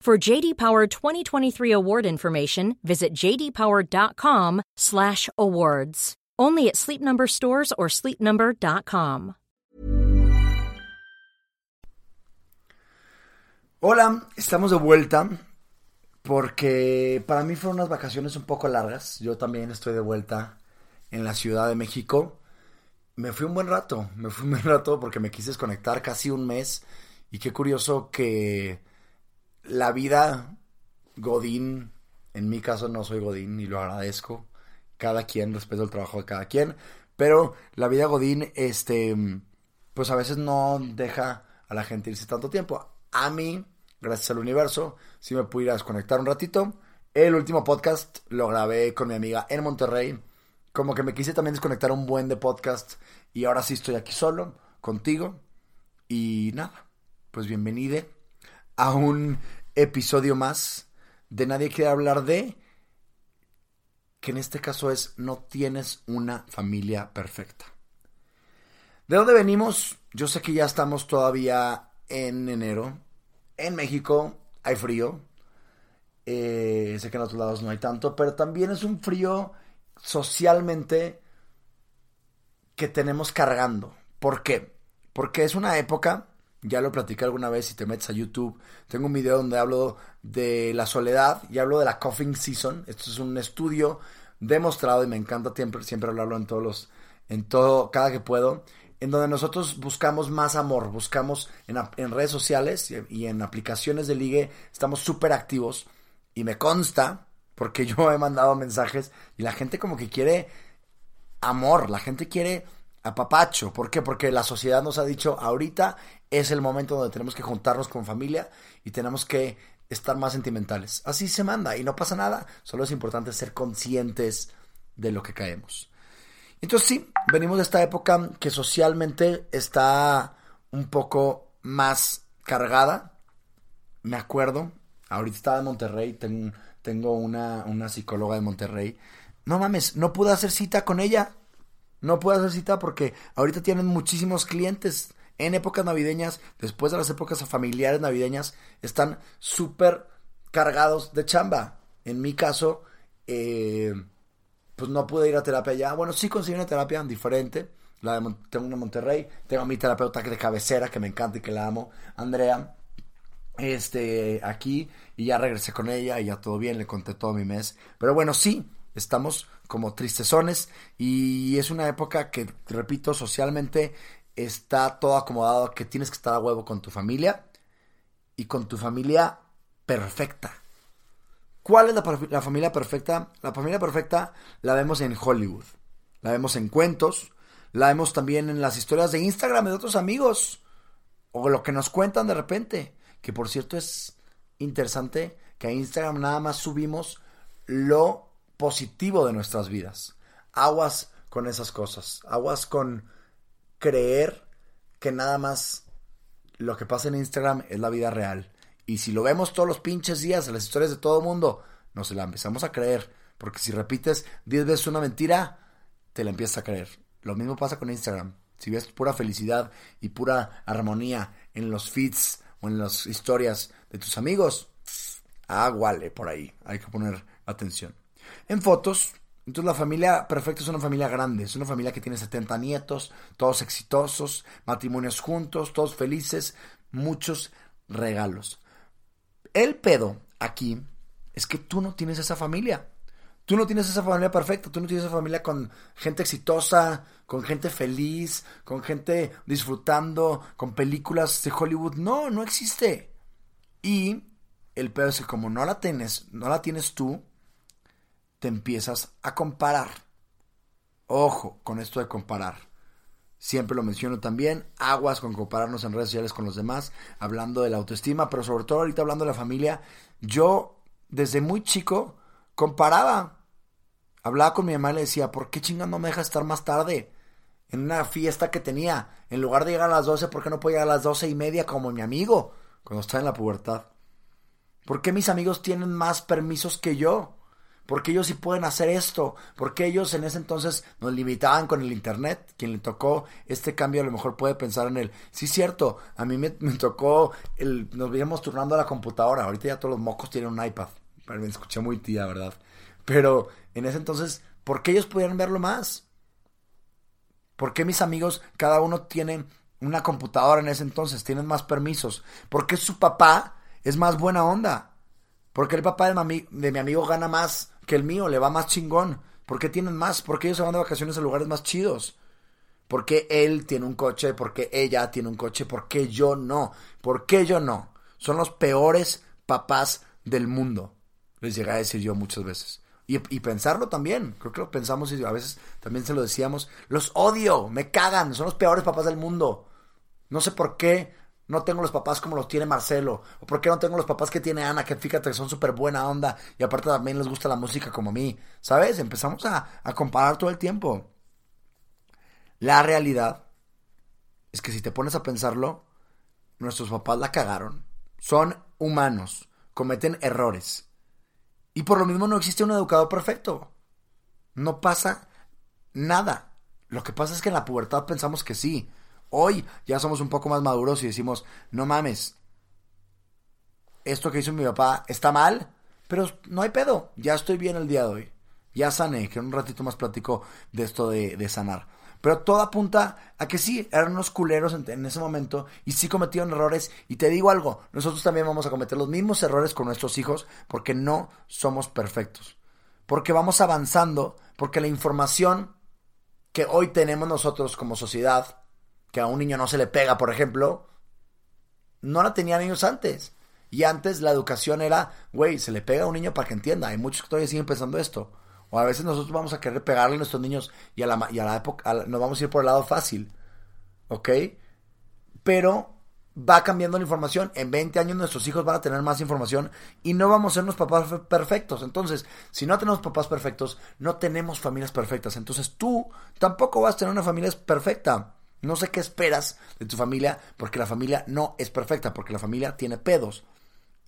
For JD Power 2023 award information, visit jdpower.com/awards. Only at Sleep Number stores or sleepnumber.com. Hola, estamos de vuelta porque para mí fueron unas vacaciones un poco largas. Yo también estoy de vuelta en la Ciudad de México. Me fui un buen rato, me fui un buen rato porque me quise desconectar casi un mes y qué curioso que la vida Godín, en mi caso no soy Godín y lo agradezco. Cada quien, respeto el trabajo de cada quien. Pero la vida Godín, este, pues a veces no deja a la gente irse tanto tiempo. A mí, gracias al universo, sí me pude ir a desconectar un ratito. El último podcast lo grabé con mi amiga en Monterrey. Como que me quise también desconectar un buen de podcast. Y ahora sí estoy aquí solo, contigo. Y nada, pues bienvenido a un episodio más de Nadie quiere hablar de, que en este caso es no tienes una familia perfecta. ¿De dónde venimos? Yo sé que ya estamos todavía en enero. En México hay frío. Eh, sé que en otros lados no hay tanto, pero también es un frío socialmente que tenemos cargando. ¿Por qué? Porque es una época ya lo platicé alguna vez si te metes a YouTube. Tengo un video donde hablo de la soledad y hablo de la coughing season. Esto es un estudio demostrado y me encanta siempre, siempre hablarlo en todos los, en todo, cada que puedo, en donde nosotros buscamos más amor, buscamos en, en redes sociales y, en aplicaciones de ligue, estamos súper activos y me consta, porque yo he mandado mensajes y la gente como que quiere amor, la gente quiere apapacho. ¿Por qué? Porque la sociedad nos ha dicho ahorita es el momento donde tenemos que juntarnos con familia y tenemos que estar más sentimentales. Así se manda y no pasa nada. Solo es importante ser conscientes de lo que caemos. Entonces sí, venimos de esta época que socialmente está un poco más cargada. Me acuerdo, ahorita estaba en Monterrey, tengo, una, una psicóloga de Monterrey. No mames, no pude hacer cita con ella. No pude hacer cita porque ahorita tienen muchísimos clientes en épocas navideñas, después de las épocas familiares navideñas, están súper cargados de chamba. En mi caso, eh, pues no pude ir a terapia ya. Bueno, sí conseguí una terapia diferente. La de, tengo una en Monterrey. Tengo a mi terapeuta de cabecera, que me encanta y que la amo, Andrea. Este, aquí. Y ya regresé con ella y ya todo bien, le conté todo mi mes. Pero bueno, sí, estamos como tristezones. Y es una época que, repito, socialmente está todo acomodado que tienes que estar a huevo con tu familia y con tu familia perfecta. ¿Cuál es la, familia perfecta? La familia perfecta la vemos en Hollywood, la vemos en cuentos, la vemos también en las historias de Instagram de otros amigos o lo que nos cuentan de repente. Que por cierto es interesante que a Instagram nada más subimos lo positivo de nuestras vidas. Aguas con esas cosas, aguas con creer que nada más lo que pasa en Instagram es la vida real. Y si lo vemos todos los pinches días en las historias de todo el mundo, nos la empezamos a creer. Porque si repites 10 veces una mentira, te la empiezas a creer. Lo mismo pasa con Instagram. Si ves pura felicidad y pura armonía en los feeds o en las historias de tus amigos, aguale por ahí. Hay que poner atención. En fotos, entonces la familia perfecta es una familia grande, es una familia que tiene 70 nietos, todos exitosos, matrimonios juntos, todos felices, muchos regalos. El pedo aquí es que tú no tienes esa familia. Tú no tienes esa familia perfecta, tú no tienes esa familia con gente exitosa, con gente feliz, con gente disfrutando, con películas de Hollywood. No, no existe. Y el peor es que como no la tienes, no la tienes tú, te empiezas a comparar. Ojo con esto de comparar. Siempre lo menciono también, aguas con compararnos en redes sociales con los demás, hablando de la autoestima, pero sobre todo ahorita hablando de la familia. Yo desde muy chico comparaba. Hablaba con mi mamá y le decía, ¿por qué chingando no me dejas estar más tarde? En una fiesta que tenía. En lugar de llegar a las 12, ¿por qué no puedo llegar a las doce y media como mi amigo? Cuando está en la pubertad. ¿Por qué mis amigos tienen más permisos que yo? ¿Por qué ellos sí pueden hacer esto? ¿Por qué ellos en ese entonces nos limitaban con el Internet? Quien le tocó este cambio a lo mejor puede pensar en él. Sí, cierto, a mí me, tocó, el, nos veíamos turnando a la computadora. Ahorita ya todos los mocos tienen un iPad. Me escuché muy tía, ¿verdad? Pero en ese entonces, ¿por qué ellos pudieron verlo más? ¿Por qué mis amigos, cada uno tiene una computadora en ese entonces, tienen más permisos? ¿Por qué su papá es más buena onda? ¿Por qué el papá de mi amigo gana más que el mío, le va más chingón. ¿Por qué tienen más? ¿Por qué ellos se van de vacaciones a lugares más chidos? ¿Por qué él tiene un coche? ¿Por qué ella tiene un coche? ¿Por qué yo no? ¿Por qué yo no? Son los peores papás del mundo. Les llegué a decir yo muchas veces. Y, y, pensarlo también. Creo que lo pensamos y a veces también se lo decíamos. Los odio, me cagan, son los peores papás del mundo. No sé por qué no tengo los papás como los tiene Marcelo? ¿O por qué no tengo los papás que tiene Ana? Que fíjate que son súper buena onda y aparte también les gusta la música como a mí. ¿Sabes? Empezamos a, a comparar todo el tiempo. La realidad es que si te pones a pensarlo, nuestros papás la cagaron. Son humanos, cometen errores. Y por lo mismo no existe un educador perfecto. No pasa nada. Lo que pasa es que en la pubertad pensamos que sí. Hoy ya somos un poco más maduros y decimos, no mames, esto que hizo mi papá está mal, pero no hay pedo, ya estoy bien el día de hoy. Ya sané, que en un ratito más platico de esto de, sanar. Pero todo apunta a que sí, eran unos culeros en, en, ese momento y sí cometieron errores. Y te digo algo, nosotros también vamos a cometer los mismos errores con nuestros hijos porque no somos perfectos. Porque vamos avanzando, porque la información que hoy tenemos nosotros como sociedad que a un niño no se le pega, por ejemplo, no la tenían ellos antes. Y antes la educación era, güey, se le pega a un niño para que entienda. Hay muchos que todavía siguen pensando esto. O a veces nosotros vamos a querer pegarle a nuestros niños y a la, y a la época nos vamos a ir por el lado fácil. ¿Ok? Pero va cambiando la información. En 20 años nuestros hijos van a tener más información y no vamos a ser unos papás perfectos. Entonces, si no tenemos papás perfectos, no tenemos familias perfectas. Entonces tú tampoco vas a tener una familia perfecta. No sé qué esperas de tu familia porque la familia no es perfecta, porque la familia tiene pedos.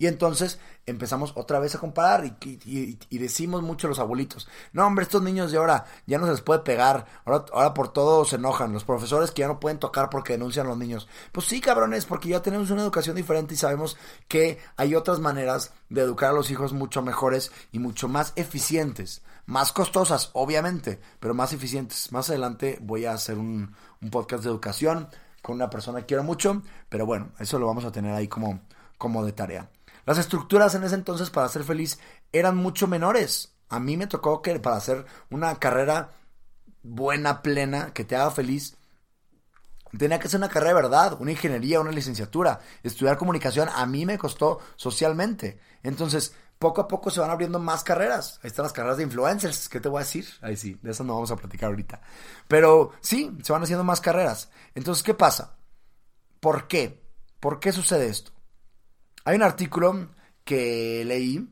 Y entonces empezamos otra vez a comparar y, decimos mucho los abuelitos, no hombre, estos niños de ahora ya no se les puede pegar, ahora, ahora por todo se enojan, los profesores que ya no pueden tocar porque denuncian a los niños. Pues sí, cabrones, porque ya tenemos una educación diferente y sabemos que hay otras maneras de educar a los hijos mucho mejores y mucho más eficientes. Más costosas, obviamente, pero más eficientes. Más adelante voy a hacer un, podcast de educación con una persona que quiero mucho, pero bueno, eso lo vamos a tener ahí como, como de tarea. Las estructuras en ese entonces para ser feliz eran mucho menores. A mí me tocó que para hacer una carrera buena, plena, que te haga feliz, tenía que ser una carrera de verdad, una ingeniería, una licenciatura. Estudiar comunicación a mí me costó socialmente. Entonces, poco a poco se van abriendo más carreras. Ahí están las carreras de influencers. ¿Qué te voy a decir? Ahí sí, de eso no vamos a platicar ahorita. Pero sí, se van haciendo más carreras. Entonces, ¿qué pasa? ¿Por qué? ¿Por qué sucede esto? Hay un artículo que leí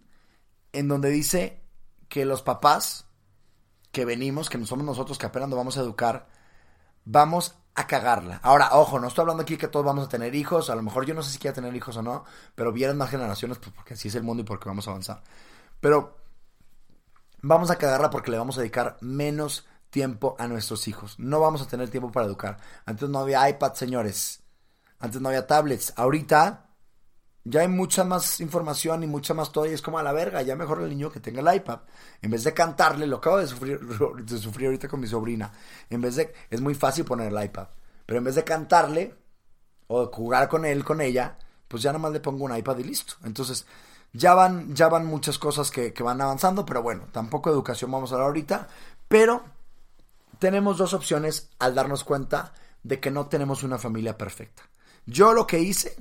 en donde dice que los papás que venimos, que somos nosotros que apenas nos vamos a educar, vamos a cagarla. Ahora, ojo, no estoy hablando aquí que todos vamos a tener hijos, a lo mejor yo no sé si quiero tener hijos o no, pero vienen más generaciones pues, porque así es el mundo y porque vamos a avanzar. Pero vamos a cagarla porque le vamos a dedicar menos tiempo a nuestros hijos. No vamos a tener tiempo para educar. Antes no había iPad, señores. Antes no había tablets. Ahorita ya hay mucha más información y mucha más todo y es como a la verga, ya mejor el niño que tenga el iPad. En vez de cantarle, lo acabo de sufrir, de sufrir ahorita con mi sobrina. En vez de, es muy fácil poner el iPad. Pero en vez de cantarle o jugar con él, con ella, pues ya nomás le pongo un iPad y listo. Entonces, Ya van, ya van muchas cosas que, que van avanzando, pero bueno, tampoco educación vamos a hablar ahorita. Pero tenemos dos opciones al darnos cuenta de que no tenemos una familia perfecta. Yo lo que hice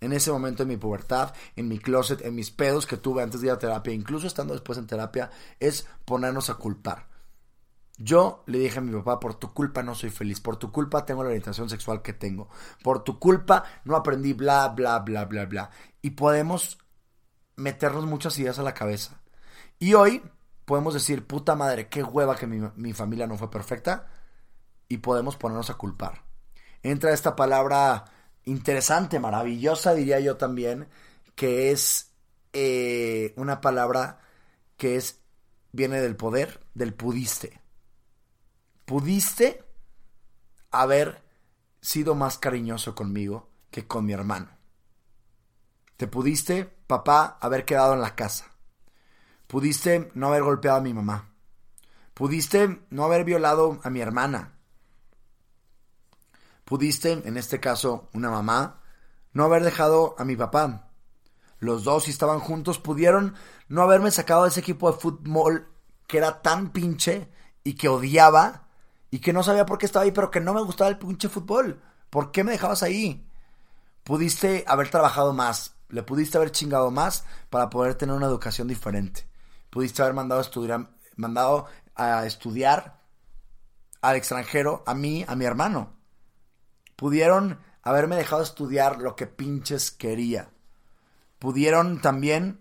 en ese momento en mi pubertad, en mi closet, en mis pedos que tuve antes de ir a terapia, incluso estando después en terapia, es ponernos a culpar. Yo le dije a mi papá, por tu culpa no soy feliz, por tu culpa tengo la orientación sexual que tengo, por tu culpa no aprendí bla, bla, bla, bla, bla. Y podemos meternos muchas ideas a la cabeza. Y hoy podemos decir, puta madre, qué hueva que mi, mi familia no fue perfecta. Y podemos ponernos a culpar. Entra esta palabra interesante, maravillosa, diría yo también, que es eh, una palabra que es viene del poder, del pudiste. Pudiste haber sido más cariñoso conmigo que con mi hermano. Te pudiste, papá, haber quedado en la casa. Pudiste no haber golpeado a mi mamá. Pudiste no haber violado a mi hermana. Pudiste, en este caso, una mamá, no haber dejado a mi papá. Los dos, si estaban juntos, pudieron no haberme sacado de ese equipo de fútbol que era tan pinche y que odiaba y que no sabía por qué estaba ahí, pero que no me gustaba el pinche fútbol. ¿Por qué me dejabas ahí? Pudiste haber trabajado más, le pudiste haber chingado más para poder tener una educación diferente. Pudiste haber mandado a estudiar, mandado a estudiar al extranjero, a mí, a mi hermano. Pudieron haberme dejado estudiar lo que pinches quería. Pudieron también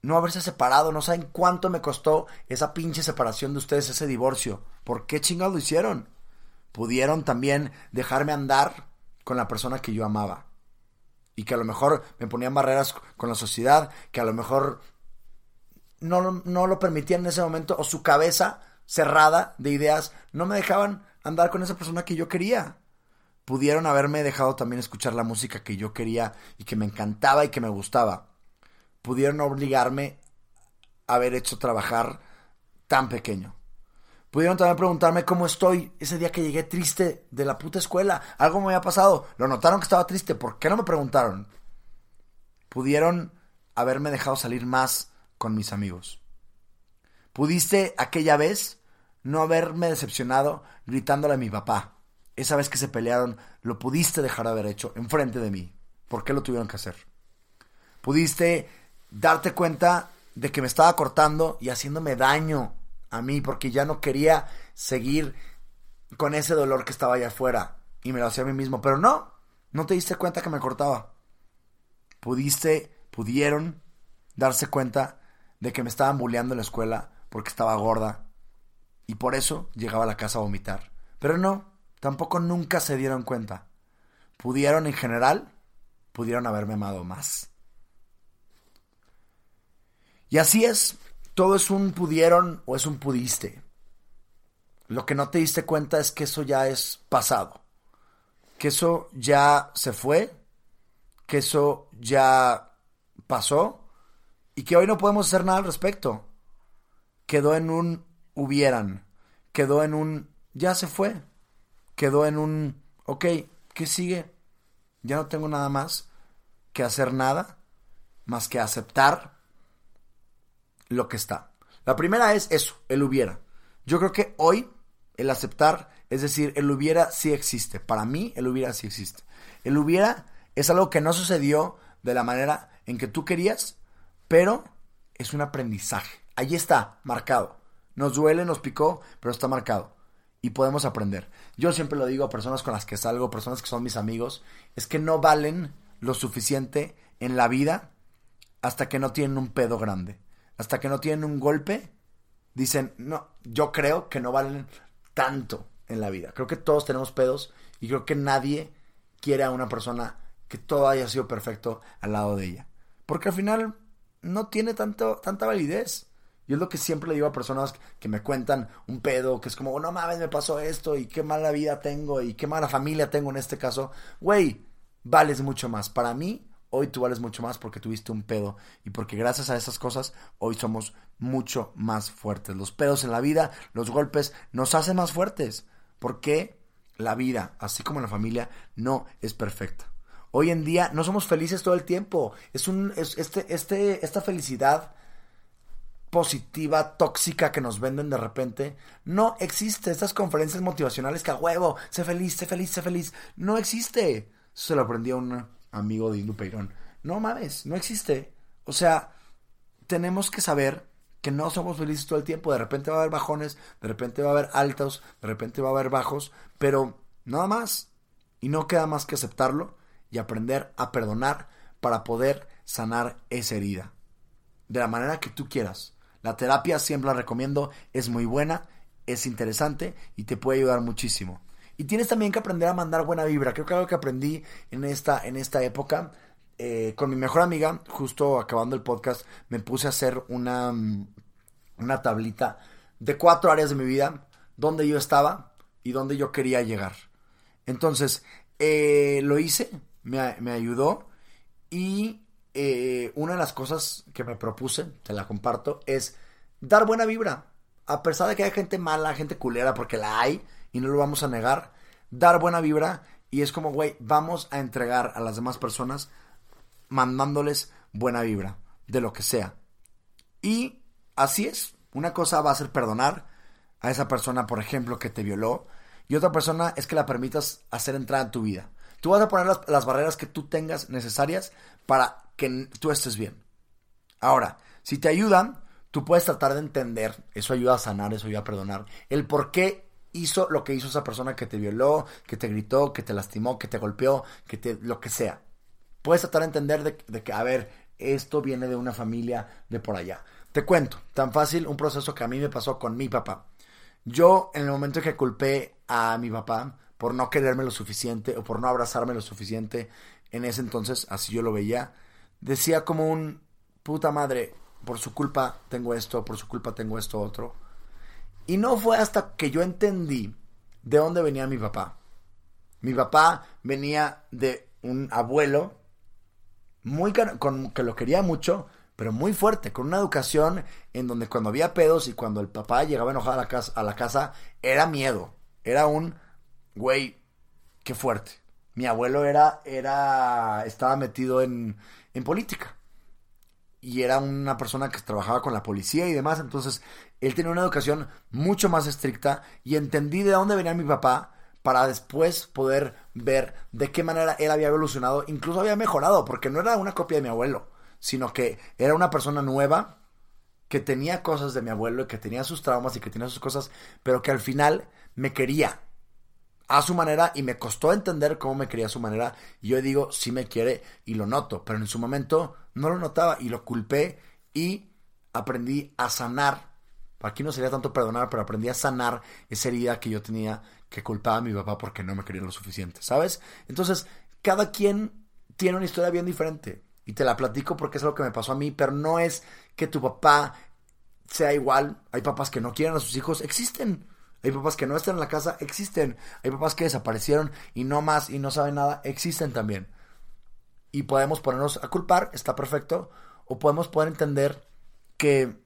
no haberse separado. No saben cuánto me costó esa pinche separación de ustedes, ese divorcio. ¿Por qué chingados lo hicieron? Pudieron también dejarme andar con la persona que yo amaba. Y que a lo mejor me ponían barreras con la sociedad, que a lo mejor no, no lo permitían en ese momento, o su cabeza cerrada de ideas no me dejaban andar con esa persona que yo quería pudieron haberme dejado también escuchar la música que yo quería y que me encantaba y que me gustaba. Pudieron obligarme a haber hecho trabajar tan pequeño. Pudieron también preguntarme cómo estoy ese día que llegué triste de la puta escuela. Algo me había pasado. Lo notaron que estaba triste. ¿Por qué no me preguntaron? Pudieron haberme dejado salir más con mis amigos. Pudiste aquella vez no haberme decepcionado gritándole a mi papá esa vez que se pelearon, lo pudiste dejar de haber hecho enfrente de mí. ¿Por qué lo tuvieron que hacer? Pudiste darte cuenta de que me estaba cortando y haciéndome daño a mí porque ya no quería seguir con ese dolor que estaba allá afuera y me lo hacía a mí mismo. Pero no, no te diste cuenta que me cortaba. Pudiste, pudieron darse cuenta de que me estaban bulleando en la escuela porque estaba gorda y por eso llegaba a la casa a vomitar. Pero no, tampoco nunca se dieron cuenta. Pudieron en general, pudieron haberme amado más. Y así es, todo es un pudieron o es un pudiste. Lo que no te diste cuenta es que eso ya es pasado, que eso ya se fue, que eso ya pasó y que hoy no podemos hacer nada al respecto. Quedó en un hubieran, quedó en un ya se fue quedó en un, ok, ¿qué sigue? Ya no tengo nada más que hacer nada más que aceptar lo que está. La primera es eso, el hubiera. Yo creo que hoy el aceptar, es decir, el hubiera sí existe. Para mí, el hubiera sí existe. El hubiera es algo que no sucedió de la manera en que tú querías, pero es un aprendizaje. Ahí está, marcado. Nos duele, nos picó, pero está marcado y podemos aprender. Yo siempre lo digo a personas con las que salgo, personas que son mis amigos, es que no valen lo suficiente en la vida hasta que no tienen un pedo grande. Hasta que no tienen un golpe, dicen, no, yo creo que no valen tanto en la vida. Creo que todos tenemos pedos y creo que nadie quiere a una persona que todo haya sido perfecto al lado de ella. Porque al final no tiene tanto, tanta validez. Y es lo que siempre le digo a personas que me cuentan un pedo, que es como, no mames, me pasó esto, y qué mala vida tengo, y qué mala familia tengo en este caso. Güey, vales mucho más. Para mí, hoy tú vales mucho más porque tuviste un pedo. Y porque gracias a esas cosas, hoy somos mucho más fuertes. Los pedos en la vida, los golpes, nos hacen más fuertes. Porque la vida, así como la familia, no es perfecta. Hoy en día no somos felices todo el tiempo. Es un, es, este, este, esta felicidad positiva, tóxica que nos venden de repente, no existe. Estas conferencias motivacionales que a huevo, sé feliz, sé feliz, sé feliz, no existe. Eso se lo aprendí a un amigo de Indu Peirón. No mames, no existe. O sea, tenemos que saber que no somos felices todo el tiempo. De repente va a haber bajones, de repente va a haber altos, de repente va a haber bajos, pero nada más. Y no queda más que aceptarlo y aprender a perdonar para poder sanar esa herida. De la manera que tú quieras. La terapia siempre la recomiendo, es muy buena, es interesante y te puede ayudar muchísimo. Y tienes también que aprender a mandar buena vibra. Creo que algo que aprendí en esta, en esta época, eh, con mi mejor amiga, justo acabando el podcast, me puse a hacer una, una tablita de cuatro áreas de mi vida, donde yo estaba y donde yo quería llegar. Entonces, eh, lo hice, me, me ayudó y eh, una de las cosas que me propuse, te la comparto, es dar buena vibra. A pesar de que hay gente mala, gente culera, porque la hay, y no lo vamos a negar, dar buena vibra y es como, güey, vamos a entregar a las demás personas mandándoles buena vibra, de lo que sea. Y así es, una cosa va a ser perdonar a esa persona, por ejemplo, que te violó, y otra persona es que la permitas hacer entrada en tu vida. Tú vas a poner las barreras que tú tengas necesarias para que tú estés bien. Ahora, si te ayudan, tú puedes tratar de entender, eso ayuda a sanar, eso ayuda a perdonar, el por qué hizo lo que hizo esa persona que te violó, que te gritó, que te lastimó, que te golpeó, que te lo que sea. Puedes tratar de entender de, que, a ver, esto viene de una familia de por allá. Te cuento, tan fácil un proceso que a mí me pasó con mi papá. Yo, en el momento que culpé a mi papá por no quererme lo suficiente o por no abrazarme lo suficiente, en ese entonces, así yo lo veía, decía como un puta madre, por su culpa tengo esto, por su culpa tengo esto otro. Y no fue hasta que yo entendí de dónde venía mi papá. Mi papá venía de un abuelo muy con, que lo quería mucho, pero muy fuerte, con una educación en donde cuando había pedos y cuando el papá llegaba enojado a la casa, a la casa era miedo, era un güey, qué fuerte. Mi abuelo era, era, estaba metido en, en política. Y era una persona que trabajaba con la policía y demás. Entonces, él tenía una educación mucho más estricta y entendí de dónde venía mi papá para después poder ver de qué manera él había evolucionado, incluso había mejorado, porque no era una copia de mi abuelo, sino que era una persona nueva que tenía cosas de mi abuelo y que tenía sus traumas y que tenía sus cosas, pero que al final me quería a su manera y me costó entender cómo me quería a su manera. Y yo digo, sí me quiere y lo noto, pero en su momento no lo notaba y lo culpé y aprendí a sanar. Aquí no sería tanto perdonar, pero aprendí a sanar esa herida que yo tenía que culpaba a mi papá porque no me quería lo suficiente, ¿sabes? Entonces, cada quien tiene una historia bien diferente y te la platico porque es lo que me pasó a mí, pero no es que tu papá sea igual. Hay papás que no quieren a sus hijos, existen. Hay papás que no están en la casa, existen. Hay papás que desaparecieron y no más y no saben nada, existen también. Y podemos ponernos a culpar, está perfecto. O podemos poder entender que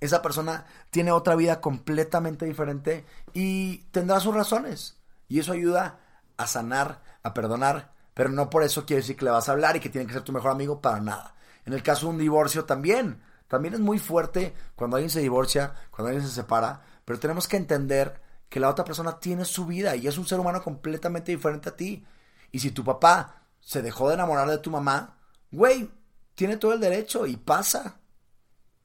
esa persona tiene otra vida completamente diferente y tendrá sus razones. Y eso ayuda a sanar, a perdonar, pero no por eso quiere decir que le vas a hablar y que tiene que ser tu mejor amigo para nada. En el caso de un divorcio también. También es muy fuerte cuando alguien se divorcia, cuando alguien se separa, pero tenemos que entender que la otra persona tiene su vida y es un ser humano completamente diferente a ti. Y si tu papá se dejó de enamorar de tu mamá, güey, tiene todo el derecho y pasa.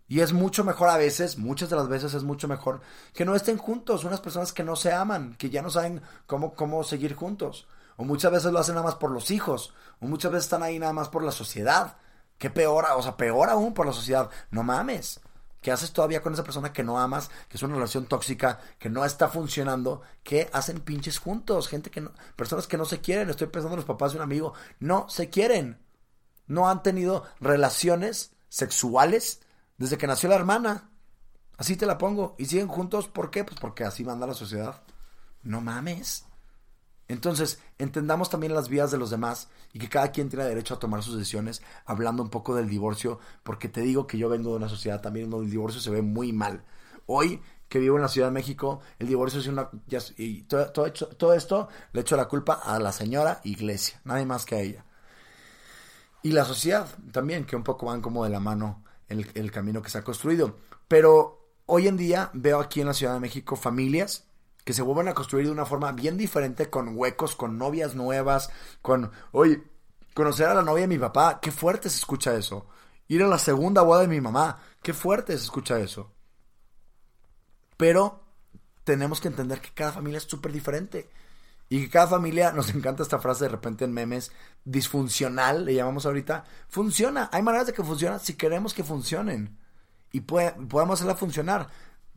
Y es mucho mejor a veces, muchas de las veces es mucho mejor que no estén juntos, unas personas que no se aman, que ya no saben cómo, cómo seguir juntos. O muchas veces lo hacen nada más por los hijos, o muchas veces están ahí nada más por la sociedad. Qué peor, o sea, peor aún por la sociedad. No mames. ¿Qué haces todavía con esa persona que no amas, que es una relación tóxica, que no está funcionando? ¿Qué hacen pinches juntos? Gente que no, personas que no se quieren. Estoy pensando en los papás de un amigo. No se quieren. No han tenido relaciones sexuales desde que nació la hermana. Así te la pongo. Y siguen juntos, ¿por qué? Pues porque así manda la sociedad. No mames. Entonces, entendamos también las vidas de los demás y que cada quien tiene derecho a tomar sus decisiones, hablando un poco del divorcio, porque te digo que yo vengo de una sociedad también donde el divorcio se ve muy mal. Hoy que vivo en la Ciudad de México, el divorcio es una... y todo, esto le echo la culpa a la señora iglesia, nadie más que a ella. Y la sociedad también, que un poco van como de la mano el, el camino que se ha construido. Pero hoy en día veo aquí en la Ciudad de México familias que se vuelven a construir de una forma bien diferente, con huecos, con novias nuevas, con, oye, conocer a la novia de mi papá, qué fuerte se escucha eso. Ir a la segunda boda de mi mamá, qué fuerte se escucha eso. Pero tenemos que entender que cada familia es súper diferente. Y que cada familia, nos encanta esta frase de repente en memes, disfuncional, le llamamos ahorita, funciona. Hay maneras de que funcione si queremos que funcionen. Y podemos hacerla funcionar.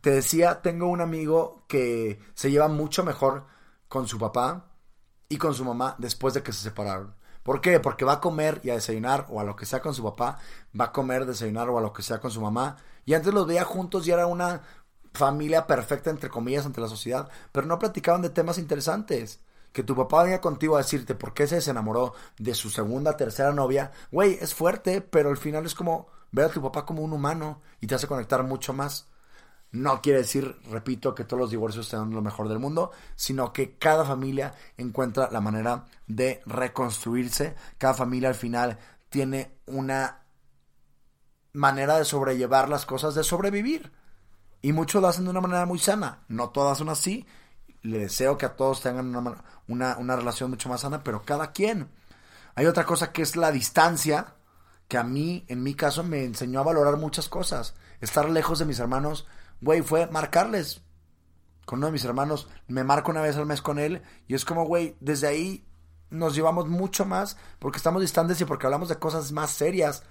Te decía, tengo un amigo que se lleva mucho mejor con su papá y con su mamá después de que se separaron. ¿Por qué? Porque va a comer y a desayunar o a lo que sea con su papá, va a comer, desayunar o a lo que sea con su mamá. Y antes los veía juntos y era una familia perfecta, entre comillas, ante la sociedad, pero no platicaban de temas interesantes. Que tu papá venga contigo a decirte por qué se desenamoró de su segunda, tercera novia, güey, es fuerte, pero al final es como ver a tu papá como un humano y te hace conectar mucho más. No quiere decir, repito, que todos los divorcios sean lo mejor del mundo, sino que cada familia encuentra la manera de reconstruirse. Cada familia al final tiene una manera de sobrellevar las cosas, de sobrevivir. Y muchos lo hacen de una manera muy sana. No todas son así. Le deseo que a todos tengan una, una, una relación mucho más sana, pero cada quien. Hay otra cosa que es la distancia, que a mí, en mi caso, me enseñó a valorar muchas cosas. Estar lejos de mis hermanos güey, fue marcarles. Con uno de mis hermanos, me marco una vez al mes con él y es como, güey, desde ahí nos llevamos mucho más porque estamos distantes y porque hablamos de cosas más serias.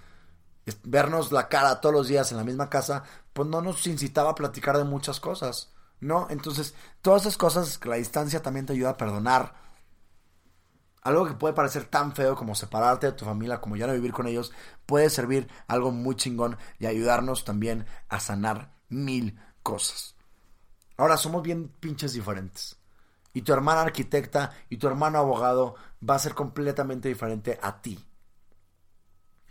Vernos la cara todos los días en la misma casa, pues no nos incitaba a platicar de muchas cosas, ¿no? Entonces, todas esas cosas, la distancia también te ayuda a perdonar. Algo que puede parecer tan feo como separarte de tu familia, como ya no vivir con ellos, puede servir algo muy chingón y ayudarnos también a sanar mil cosas. Ahora somos bien pinches diferentes. Y tu hermana arquitecta y tu hermano abogado va a ser completamente diferente a ti.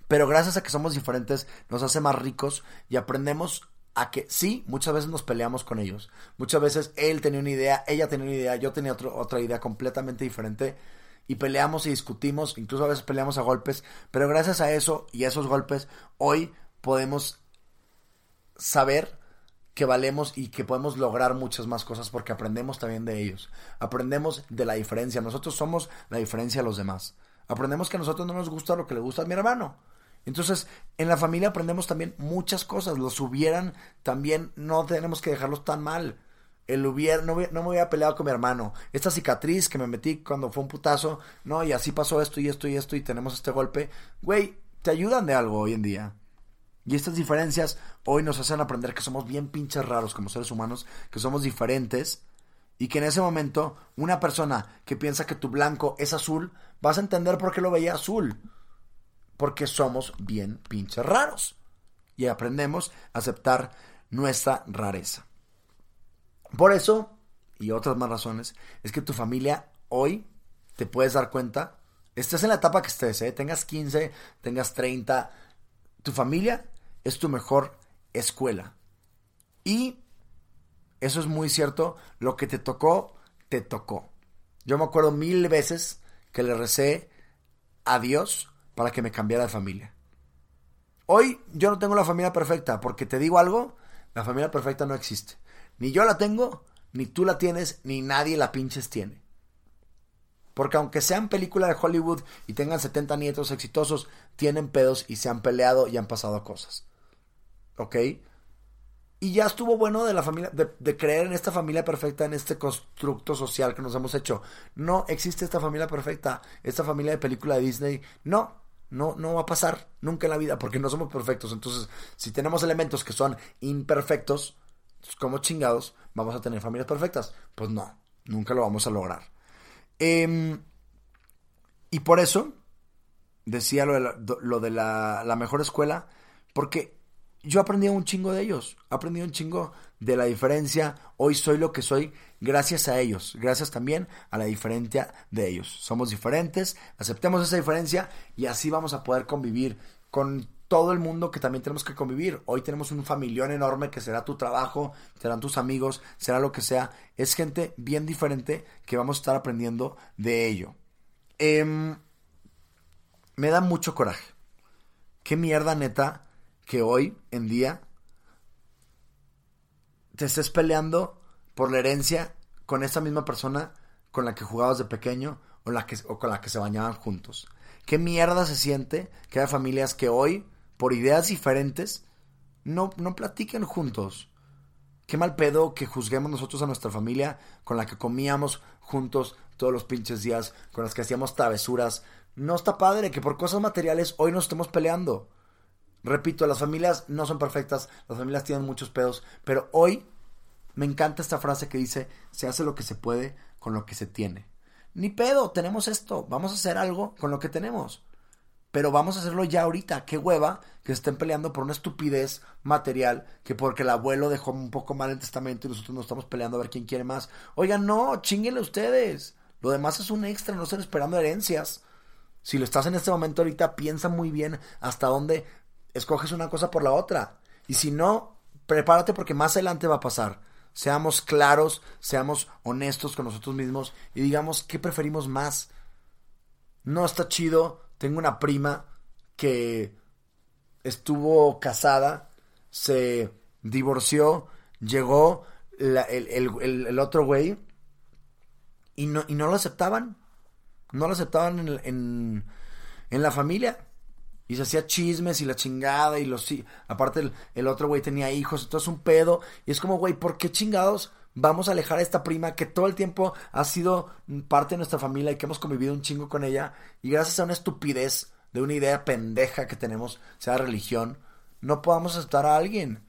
Pero gracias a que somos diferentes nos hace más ricos y aprendemos a que sí, muchas veces nos peleamos con ellos. Muchas veces él tenía una idea, ella tenía una idea, yo tenía otra idea completamente diferente. Y peleamos y discutimos, incluso a veces peleamos a golpes. Pero gracias a eso y a esos golpes, hoy podemos saber que valemos y que podemos lograr muchas más cosas porque aprendemos también de ellos. Aprendemos de la diferencia. Nosotros somos la diferencia a los demás. Aprendemos que a nosotros no nos gusta lo que le gusta a mi hermano. Entonces, en la familia aprendemos también muchas cosas. Los hubieran también, no tenemos que dejarlos tan mal. El hubiera, no, no me hubiera peleado con mi hermano. Esta cicatriz que me metí cuando fue un putazo, no, y así pasó esto y esto y esto y tenemos este golpe. Güey, te ayudan de algo hoy en día. Y estas diferencias hoy nos hacen aprender que somos bien pinches raros como seres humanos, que somos diferentes y que en ese momento una persona que piensa que tu blanco es azul, vas a entender por qué lo veía azul. Porque somos bien pinches raros. Y aprendemos a aceptar nuestra rareza. Por eso, y otras más razones, es que tu familia hoy te puedes dar cuenta, estés en la etapa que estés, ¿eh? tengas 15, tengas 30, tu familia es tu mejor escuela. Y eso es muy cierto, lo que te tocó, te tocó. Yo me acuerdo mil veces que le recé a Dios para que me cambiara de familia. Hoy yo no tengo la familia perfecta, porque te digo algo, la familia perfecta no existe. Ni yo la tengo, ni tú la tienes, ni nadie la pinches tiene. Porque aunque sean películas de Hollywood y tengan 70 nietos exitosos, tienen pedos y se han peleado y han pasado cosas. ¿Ok? Y ya estuvo bueno de la familia, de, creer en esta familia perfecta, en este constructo social que nos hemos hecho. No existe esta familia perfecta, esta familia de película de Disney. No, no, no va a pasar nunca en la vida porque no somos perfectos. Entonces, si tenemos elementos que son imperfectos, pues, como chingados, vamos a tener familias perfectas. Pues no, nunca lo vamos a lograr. Em, y por eso decía lo de, la, mejor escuela, porque yo aprendí un chingo de ellos, aprendí un chingo de la diferencia, hoy soy lo que soy gracias a ellos, gracias también a la diferencia de ellos. Somos diferentes, aceptemos esa diferencia y así vamos a poder convivir con todo el mundo que también tenemos que convivir. Hoy tenemos un familión enorme que será tu trabajo, serán tus amigos, será lo que sea. Es gente bien diferente que vamos a estar aprendiendo de ello. Em, me da mucho coraje. Qué mierda neta que hoy en día te estés peleando por la herencia con esa misma persona con la que jugabas de pequeño o, con la que se bañaban juntos. Qué mierda se siente que hay familias que hoy, por ideas diferentes, no, no platiquen juntos. Qué mal pedo que juzguemos nosotros a nuestra familia con la que comíamos juntos todos los pinches días, con las que hacíamos travesuras. No está padre que por cosas materiales hoy nos estemos peleando. Repito, las familias no son perfectas, las familias tienen muchos pedos, pero hoy me encanta esta frase que dice, se hace lo que se puede con lo que se tiene. Ni pedo, tenemos esto, vamos a hacer algo con lo que tenemos. Pero vamos a hacerlo ya ahorita. Qué hueva que estén peleando por una estupidez material, que porque el abuelo dejó un poco mal el testamento y nosotros nos estamos peleando a ver quién quiere más. Oigan, no, chinguenle ustedes. Lo demás es un extra, no estén esperando herencias. Si lo estás en este momento ahorita, piensa muy bien hasta dónde escoges una cosa por la otra. Y si no, prepárate porque más adelante va a pasar. Seamos claros, seamos honestos con nosotros mismos y digamos qué preferimos más. No está chido. Tengo una prima que estuvo casada, se divorció, llegó el, otro güey y no, y no lo aceptaban. No lo aceptaban en, en la familia y se hacía chismes y la chingada y los... Aparte el, otro güey tenía hijos, entonces un pedo. Y es como, güey, ¿por qué chingados vamos a alejar a esta prima que todo el tiempo ha sido parte de nuestra familia y que hemos convivido un chingo con ella? Y gracias a una estupidez de una idea pendeja que tenemos, sea religión, no podamos aceptar a alguien.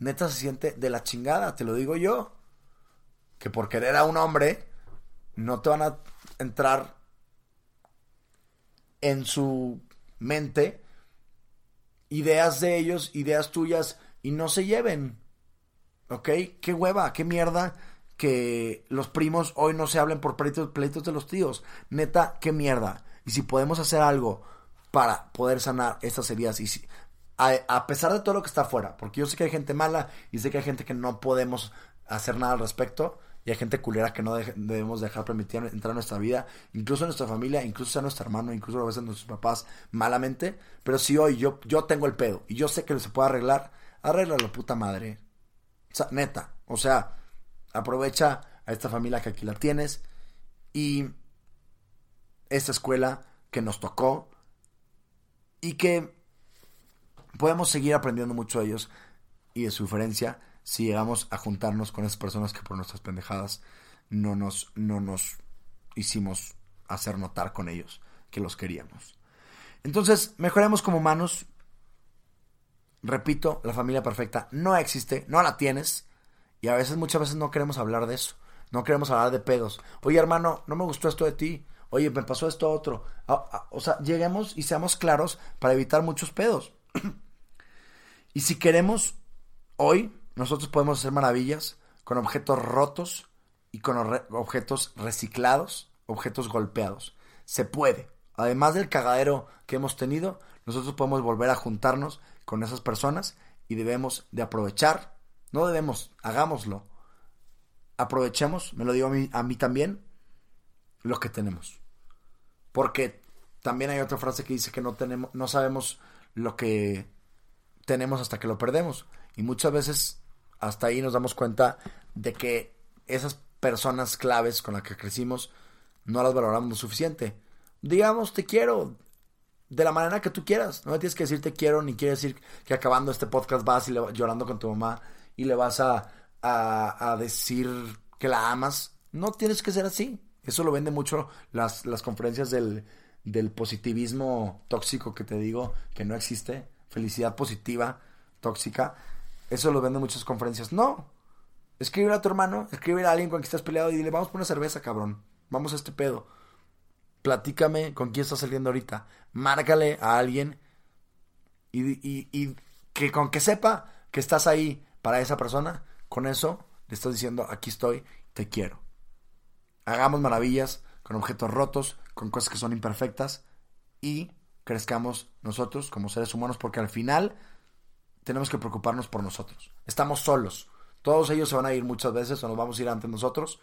Neta se siente de la chingada, te lo digo yo. Que por querer a un hombre, no te van a entrar en su mente ideas de ellos, ideas tuyas y no se lleven. ¿Ok? Qué hueva, qué mierda que los primos hoy no se hablen por pleitos, de los tíos. Neta, qué mierda. Y si podemos hacer algo para poder sanar estas heridas y si, a, pesar de todo lo que está afuera, porque yo sé que hay gente mala y sé que hay gente que no podemos hacer nada al respecto, y hay gente culera que no debemos dejar permitir entrar en nuestra vida, incluso en nuestra familia, incluso sea nuestro hermano, incluso a veces nuestros papás malamente. Pero si hoy yo, yo tengo el pedo y yo sé que se puede arreglar, arréglalo, puta madre. O sea, neta. O sea, aprovecha a esta familia que aquí la tienes y esta escuela que nos tocó y que podemos seguir aprendiendo mucho de ellos y de su diferencia si llegamos a juntarnos con esas personas que por nuestras pendejadas no nos, no nos hicimos hacer notar con ellos que los queríamos. Entonces, mejoremos como humanos. Repito, la familia perfecta no existe, no la tienes. Y a veces, muchas veces no queremos hablar de eso. No queremos hablar de pedos. Oye, hermano, no me gustó esto de ti. Oye, me pasó esto otro. Ah, ah, o sea, lleguemos y seamos claros para evitar muchos pedos. y si queremos, hoy nosotros podemos hacer maravillas con objetos rotos y con objetos reciclados, objetos golpeados. Se puede. Además del cagadero que hemos tenido, nosotros podemos volver a juntarnos con esas personas y debemos de aprovechar, no debemos, hagámoslo. Aprovechemos, me lo digo a mí, a mí también, lo que tenemos. Porque también hay otra frase que dice que no tenemos, no sabemos lo que tenemos hasta que lo perdemos. Y muchas veces hasta ahí nos damos cuenta de que esas personas claves con las que crecimos no las valoramos lo suficiente. Digamos, te quiero de la manera que tú quieras. No me tienes que decir te quiero, ni quiere decir que acabando este podcast vas y le, llorando con tu mamá y le vas a, a, decir que la amas. No tienes que ser así. Eso lo vende mucho las, las conferencias del, del positivismo tóxico que te digo que no existe. Felicidad positiva tóxica eso lo venden muchas conferencias. No. Escribe a tu hermano, escribe a alguien con quien estás peleado y dile, vamos por una cerveza, cabrón. Vamos a este pedo. Platícame con quién estás saliendo ahorita. Márcale a alguien y, y que con que sepa que estás ahí para esa persona, con eso le estás diciendo, aquí estoy, te quiero. Hagamos maravillas con objetos rotos, con cosas que son imperfectas y crezcamos nosotros como seres humanos, porque al final tenemos que preocuparnos por nosotros. Estamos solos. Todos ellos se van a ir muchas veces o nos vamos a ir ante nosotros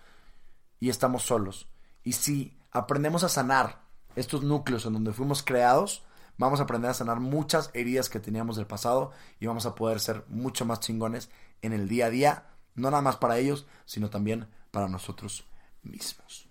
y estamos solos. Y si aprendemos a sanar estos núcleos en donde fuimos creados, vamos a aprender a sanar muchas heridas que teníamos del pasado y vamos a poder ser mucho más chingones en el día a día, no nada más para ellos, sino también para nosotros mismos.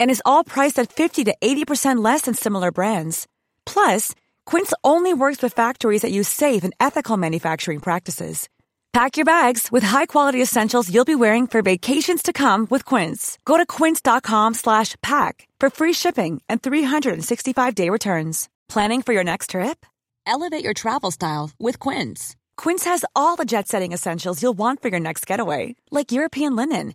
and is all priced at 50 to 80% less than similar brands. Plus, Quince only works with factories that use safe and ethical manufacturing practices. Pack your bags with high-quality essentials you'll be wearing for vacations to come with Quince. Go to quince.com/pack for free shipping and 365-day returns. Planning for your next trip? Elevate your travel style with Quince. Quince has all the jet-setting essentials you'll want for your next getaway, like European linen